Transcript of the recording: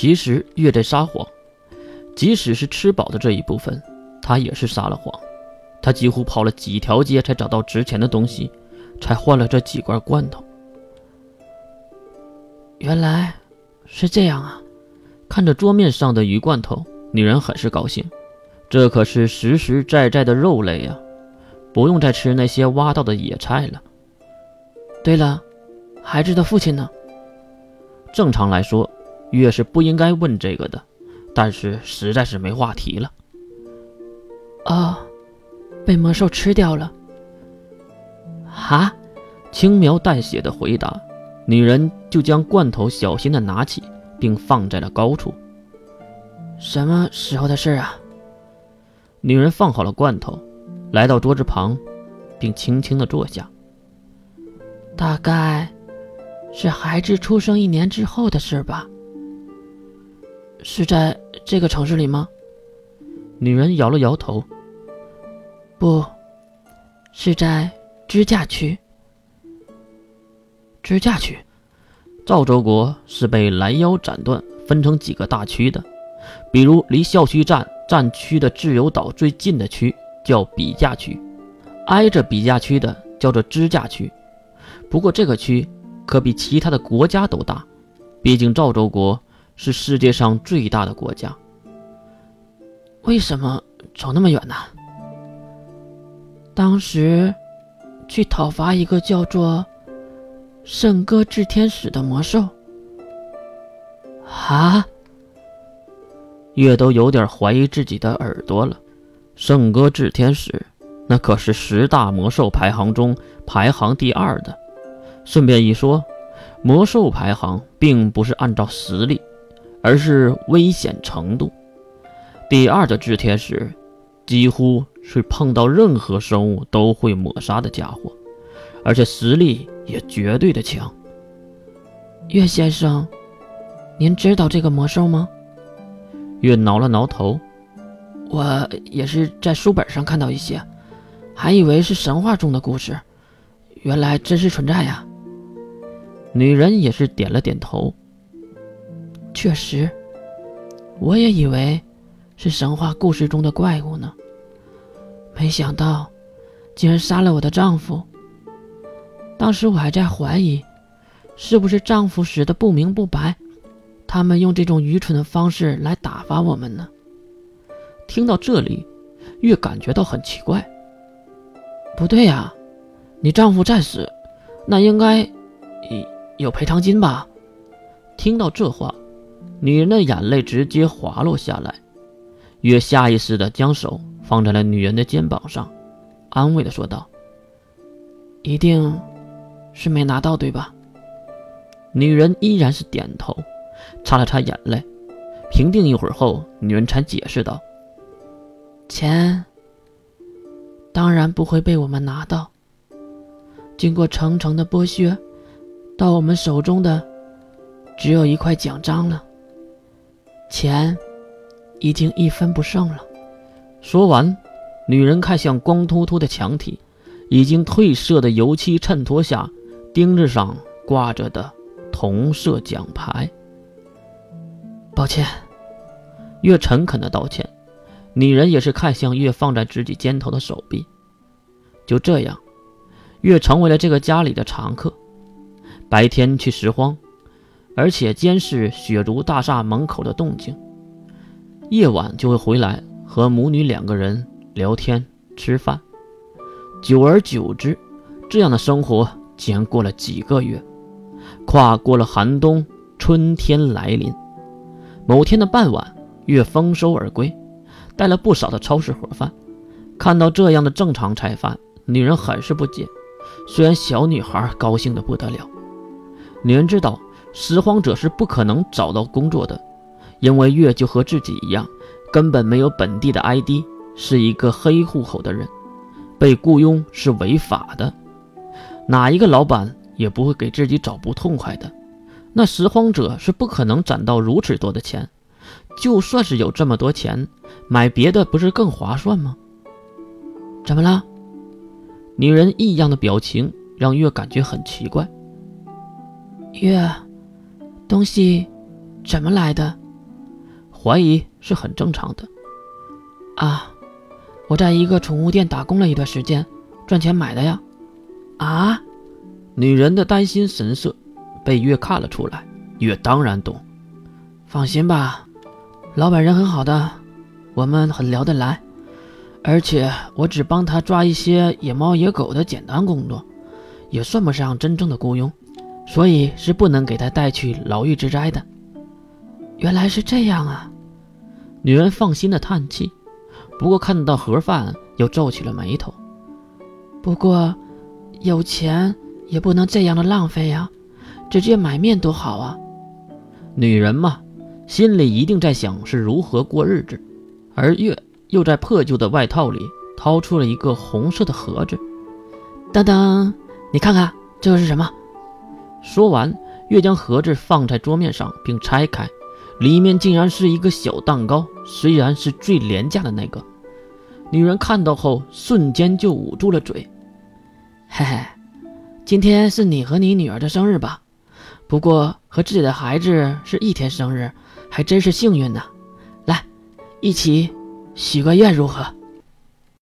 其实月在撒谎，即使是吃饱的这一部分，他也是撒了谎。他几乎跑了几条街才找到值钱的东西，才换了这几罐罐头。原来是这样啊！看着桌面上的鱼罐头，女人很是高兴，这可是实实在在的肉类呀，不用再吃那些挖到的野菜了。对了，孩子的父亲呢？正常来说，月是不应该问这个的，但是实在是没话题了。啊，被魔兽吃掉了。哈，轻描淡写的回答。女人就将罐头小心的拿起，并放在了高处。什么时候的事啊？女人放好了罐头，来到桌子旁，并轻轻的坐下。大概是孩子出生一年之后的事吧。是在这个城市里吗？女人摇了摇头。不，是在支架区。支架区，赵州国是被拦腰斩断，分成几个大区的。比如离校区站站区的自由岛最近的区叫比架区，挨着比架区的叫做支架区。不过这个区可比其他的国家都大，毕竟赵州国是世界上最大的国家。为什么走那么远呢？当时去讨伐一个叫做……圣歌炽天使的魔兽，啊！月都有点怀疑自己的耳朵了。圣歌炽天使，那可是十大魔兽排行中排行第二的。顺便一说，魔兽排行并不是按照实力，而是危险程度。第二的炽天使，几乎是碰到任何生物都会抹杀的家伙，而且实力。也绝对的强。岳先生，您知道这个魔兽吗？岳挠了挠头，我也是在书本上看到一些，还以为是神话中的故事，原来真实存在呀。女人也是点了点头。确实，我也以为是神话故事中的怪物呢，没想到竟然杀了我的丈夫。当时我还在怀疑，是不是丈夫死的不明不白，他们用这种愚蠢的方式来打发我们呢？听到这里，越感觉到很奇怪。不对呀，你丈夫在死，那应该有赔偿金吧？听到这话，女人的眼泪直接滑落下来，月下意识的将手放在了女人的肩膀上，安慰的说道：“一定。”是没拿到对吧？女人依然是点头，擦了擦眼泪，平定一会儿后，女人才解释道：“钱当然不会被我们拿到。经过层层的剥削，到我们手中的只有一块奖章了。钱已经一分不剩了。”说完，女人看向光秃秃的墙体，已经褪色的油漆衬托下。钉子上挂着的同色奖牌。抱歉，越诚恳的道歉。女人也是看向越放在自己肩头的手臂。就这样，越成为了这个家里的常客。白天去拾荒，而且监视雪如大厦门口的动静。夜晚就会回来和母女两个人聊天吃饭。久而久之，这样的生活。竟然过了几个月，跨过了寒冬，春天来临。某天的傍晚，月丰收而归，带了不少的超市盒饭。看到这样的正常菜饭，女人很是不解。虽然小女孩高兴的不得了，女人知道拾荒者是不可能找到工作的，因为月就和自己一样，根本没有本地的 ID，是一个黑户口的人，被雇佣是违法的。哪一个老板也不会给自己找不痛快的，那拾荒者是不可能攒到如此多的钱，就算是有这么多钱，买别的不是更划算吗？怎么了？女人异样的表情让月感觉很奇怪。月，东西怎么来的？怀疑是很正常的。啊，我在一个宠物店打工了一段时间，赚钱买的呀。啊，女人的担心神色被月看了出来，月当然懂。放心吧，老板人很好的，我们很聊得来，而且我只帮他抓一些野猫野狗的简单工作，也算不上真正的雇佣，所以是不能给他带去牢狱之灾的。原来是这样啊，女人放心的叹气。不过看到盒饭，又皱起了眉头。不过，有钱也不能这样的浪费呀，直接买面多好啊！女人嘛，心里一定在想是如何过日子。而月又在破旧的外套里掏出了一个红色的盒子。等等，你看看这个是什么？说完，月将盒子放在桌面上，并拆开。里面竟然是一个小蛋糕，虽然是最廉价的那个。女人看到后，瞬间就捂住了嘴。嘿嘿，今天是你和你女儿的生日吧？不过和自己的孩子是一天生日，还真是幸运呢。来，一起许个愿如何？